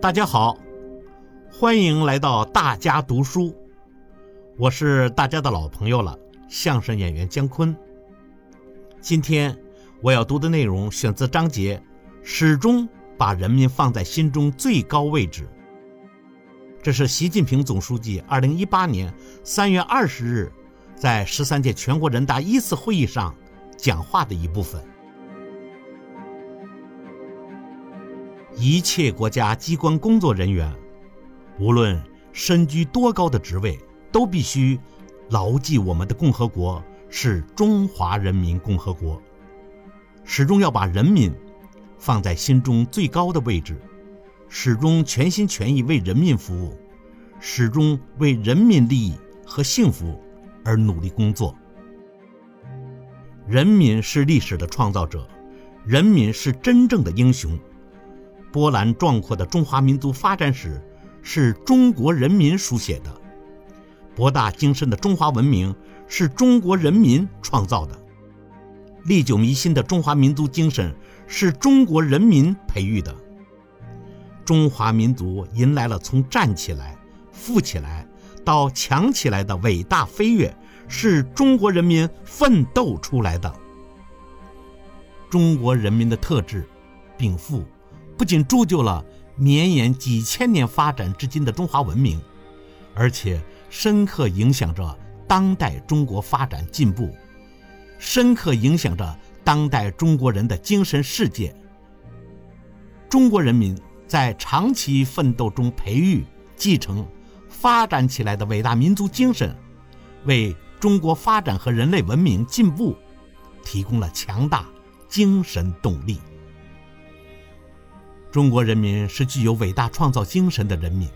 大家好，欢迎来到大家读书，我是大家的老朋友了，相声演员姜昆。今天我要读的内容选自章节“始终把人民放在心中最高位置”，这是习近平总书记二零一八年三月二十日在十三届全国人大一次会议上讲话的一部分。一切国家机关工作人员，无论身居多高的职位，都必须牢记我们的共和国是中华人民共和国，始终要把人民放在心中最高的位置，始终全心全意为人民服务，始终为人民利益和幸福而努力工作。人民是历史的创造者，人民是真正的英雄。波澜壮阔的中华民族发展史是中国人民书写的，博大精深的中华文明是中国人民创造的，历久弥新的中华民族精神是中国人民培育的。中华民族迎来了从站起来、富起来到强起来的伟大飞跃，是中国人民奋斗出来的。中国人民的特质，禀赋。不仅铸就了绵延几千年发展至今的中华文明，而且深刻影响着当代中国发展进步，深刻影响着当代中国人的精神世界。中国人民在长期奋斗中培育、继承、发展起来的伟大民族精神，为中国发展和人类文明进步提供了强大精神动力。中国人民是具有伟大创造精神的人民，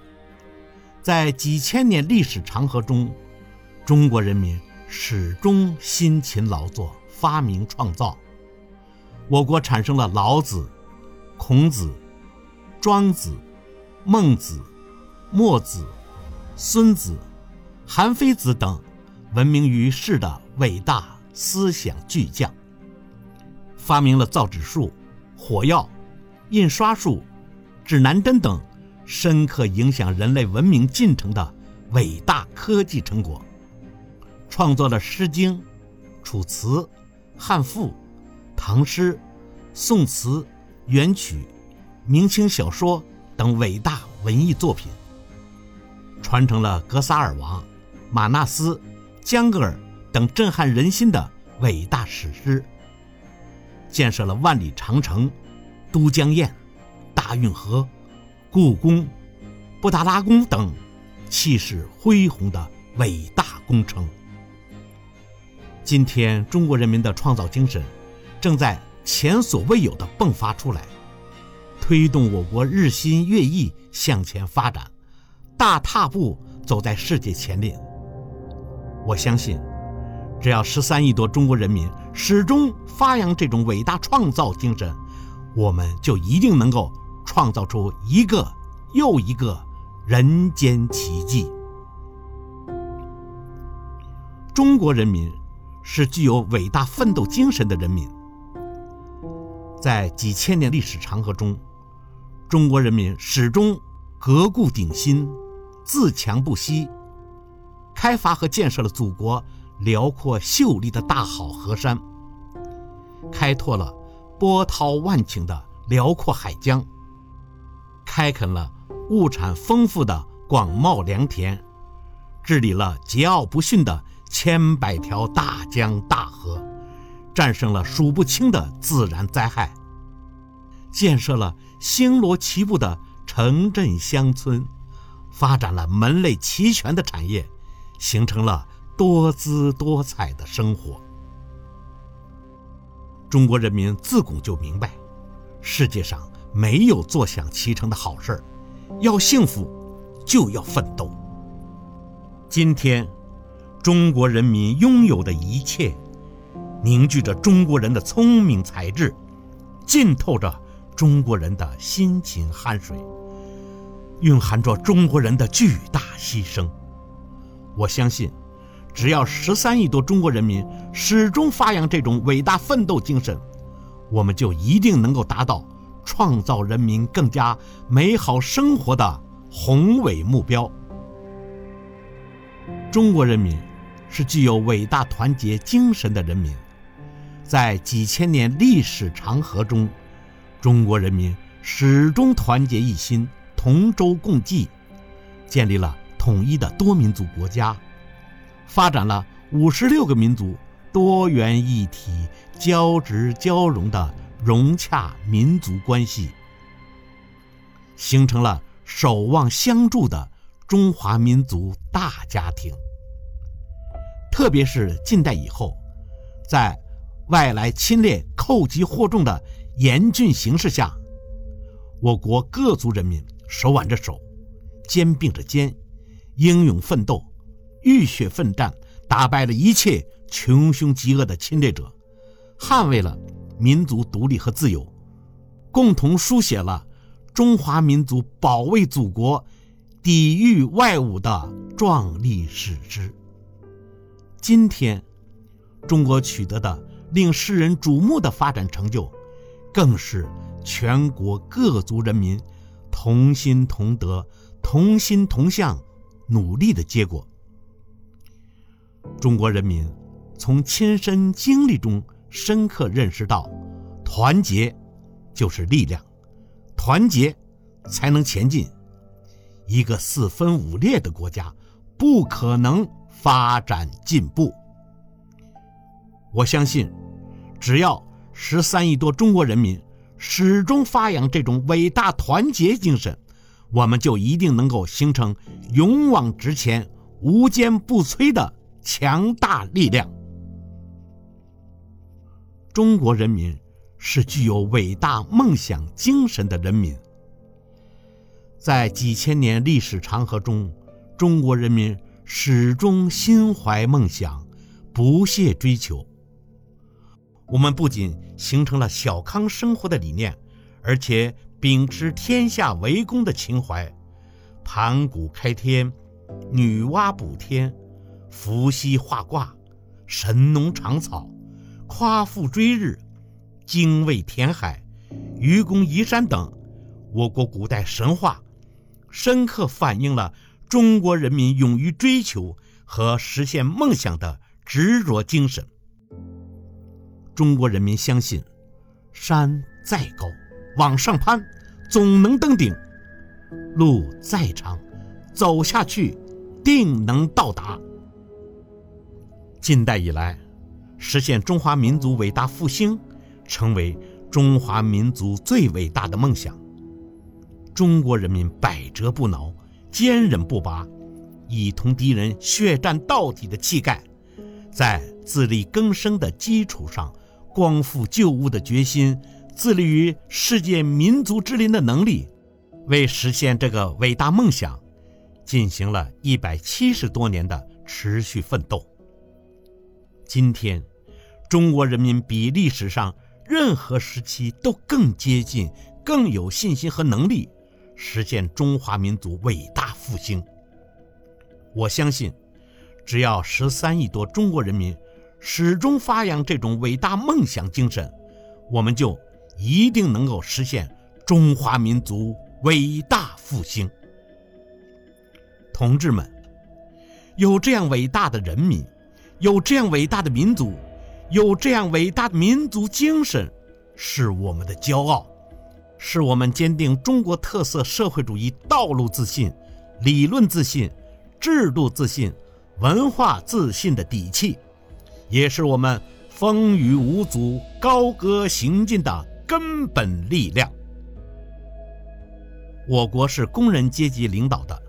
在几千年历史长河中，中国人民始终辛勤劳作、发明创造。我国产生了老子、孔子、庄子、孟子、墨子、孙子、韩非子等闻名于世的伟大思想巨匠，发明了造纸术、火药。印刷术、指南针等深刻影响人类文明进程的伟大科技成果，创作了《诗经》《楚辞》《汉赋》《唐诗》《宋词》《元曲》《明清小说》等伟大文艺作品，传承了格萨尔王、马纳斯、江格尔等震撼人心的伟大史诗，建设了万里长城。都江堰、大运河、故宫、布达拉宫等气势恢宏的伟大工程。今天，中国人民的创造精神正在前所未有的迸发出来，推动我国日新月异向前发展，大踏步走在世界前列。我相信，只要十三亿多中国人民始终发扬这种伟大创造精神。我们就一定能够创造出一个又一个人间奇迹。中国人民是具有伟大奋斗精神的人民，在几千年历史长河中，中国人民始终革故鼎新、自强不息，开发和建设了祖国辽阔秀丽的大好河山，开拓了。波涛万顷的辽阔海疆，开垦了物产丰富的广袤良田，治理了桀骜不驯的千百条大江大河，战胜了数不清的自然灾害，建设了星罗棋布的城镇乡村，发展了门类齐全的产业，形成了多姿多彩的生活。中国人民自古就明白，世界上没有坐享其成的好事儿，要幸福就要奋斗。今天，中国人民拥有的一切，凝聚着中国人的聪明才智，浸透着中国人的辛勤汗水，蕴含着中国人的巨大牺牲。我相信。只要十三亿多中国人民始终发扬这种伟大奋斗精神，我们就一定能够达到创造人民更加美好生活的宏伟目标。中国人民是具有伟大团结精神的人民，在几千年历史长河中，中国人民始终团结一心，同舟共济，建立了统一的多民族国家，发展了五十六个民族多元一体、交织交融的融洽民族关系，形成了守望相助的。中华民族大家庭，特别是近代以后，在外来侵略寇集惑众的严峻形势下，我国各族人民手挽着手，肩并着肩，英勇奋斗，浴血奋战，打败了一切穷凶极恶的侵略者，捍卫了民族独立和自由，共同书写了中华民族保卫祖国。抵御外侮的壮丽史诗。今天，中国取得的令世人瞩目的发展成就，更是全国各族人民同心同德、同心同向努力的结果。中国人民从亲身经历中深刻认识到，团结就是力量，团结才能前进。一个四分五裂的国家，不可能发展进步。我相信，只要十三亿多中国人民始终发扬这种伟大团结精神，我们就一定能够形成勇往直前、无坚不摧的强大力量。中国人民是具有伟大梦想精神的人民。在几千年历史长河中，中国人民始终心怀梦想，不懈追求。我们不仅形成了小康生活的理念，而且秉持天下为公的情怀，盘古开天，女娲补天，伏羲画卦，神农尝草，夸父追日，精卫填海，愚公移山等我国古代神话。深刻反映了中国人民勇于追求和实现梦想的执着精神。中国人民相信，山再高，往上攀，总能登顶；路再长，走下去，定能到达。近代以来，实现中华民族伟大复兴，成为中华民族最伟大的梦想。中国人民百折不挠、坚韧不拔，以同敌人血战到底的气概，在自力更生的基础上，光复旧物的决心，自立于世界民族之林的能力，为实现这个伟大梦想，进行了一百七十多年的持续奋斗。今天，中国人民比历史上任何时期都更接近、更有信心和能力。实现中华民族伟大复兴。我相信，只要十三亿多中国人民始终发扬这种伟大梦想精神，我们就一定能够实现中华民族伟大复兴。同志们，有这样伟大的人民，有这样伟大的民族，有这样伟大的民族精神，是我们的骄傲。是我们坚定中国特色社会主义道路自信、理论自信、制度自信、文化自信的底气，也是我们风雨无阻、高歌行进的根本力量。我国是工人阶级领导的、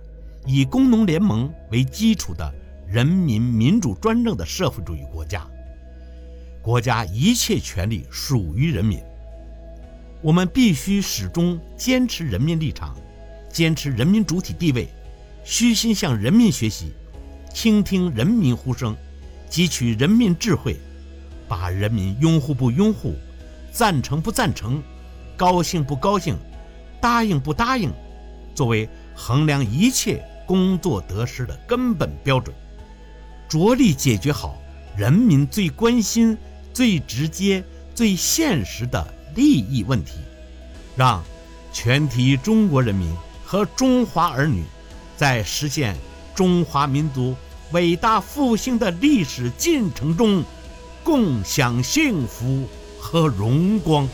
以工农联盟为基础的人民民主专政的社会主义国家，国家一切权利属于人民。我们必须始终坚持人民立场，坚持人民主体地位，虚心向人民学习，倾听人民呼声，汲取人民智慧，把人民拥护不拥护、赞成不赞成、高兴不高兴、答应不答应，作为衡量一切工作得失的根本标准，着力解决好人民最关心、最直接、最现实的。利益问题，让全体中国人民和中华儿女在实现中华民族伟大复兴的历史进程中共享幸福和荣光。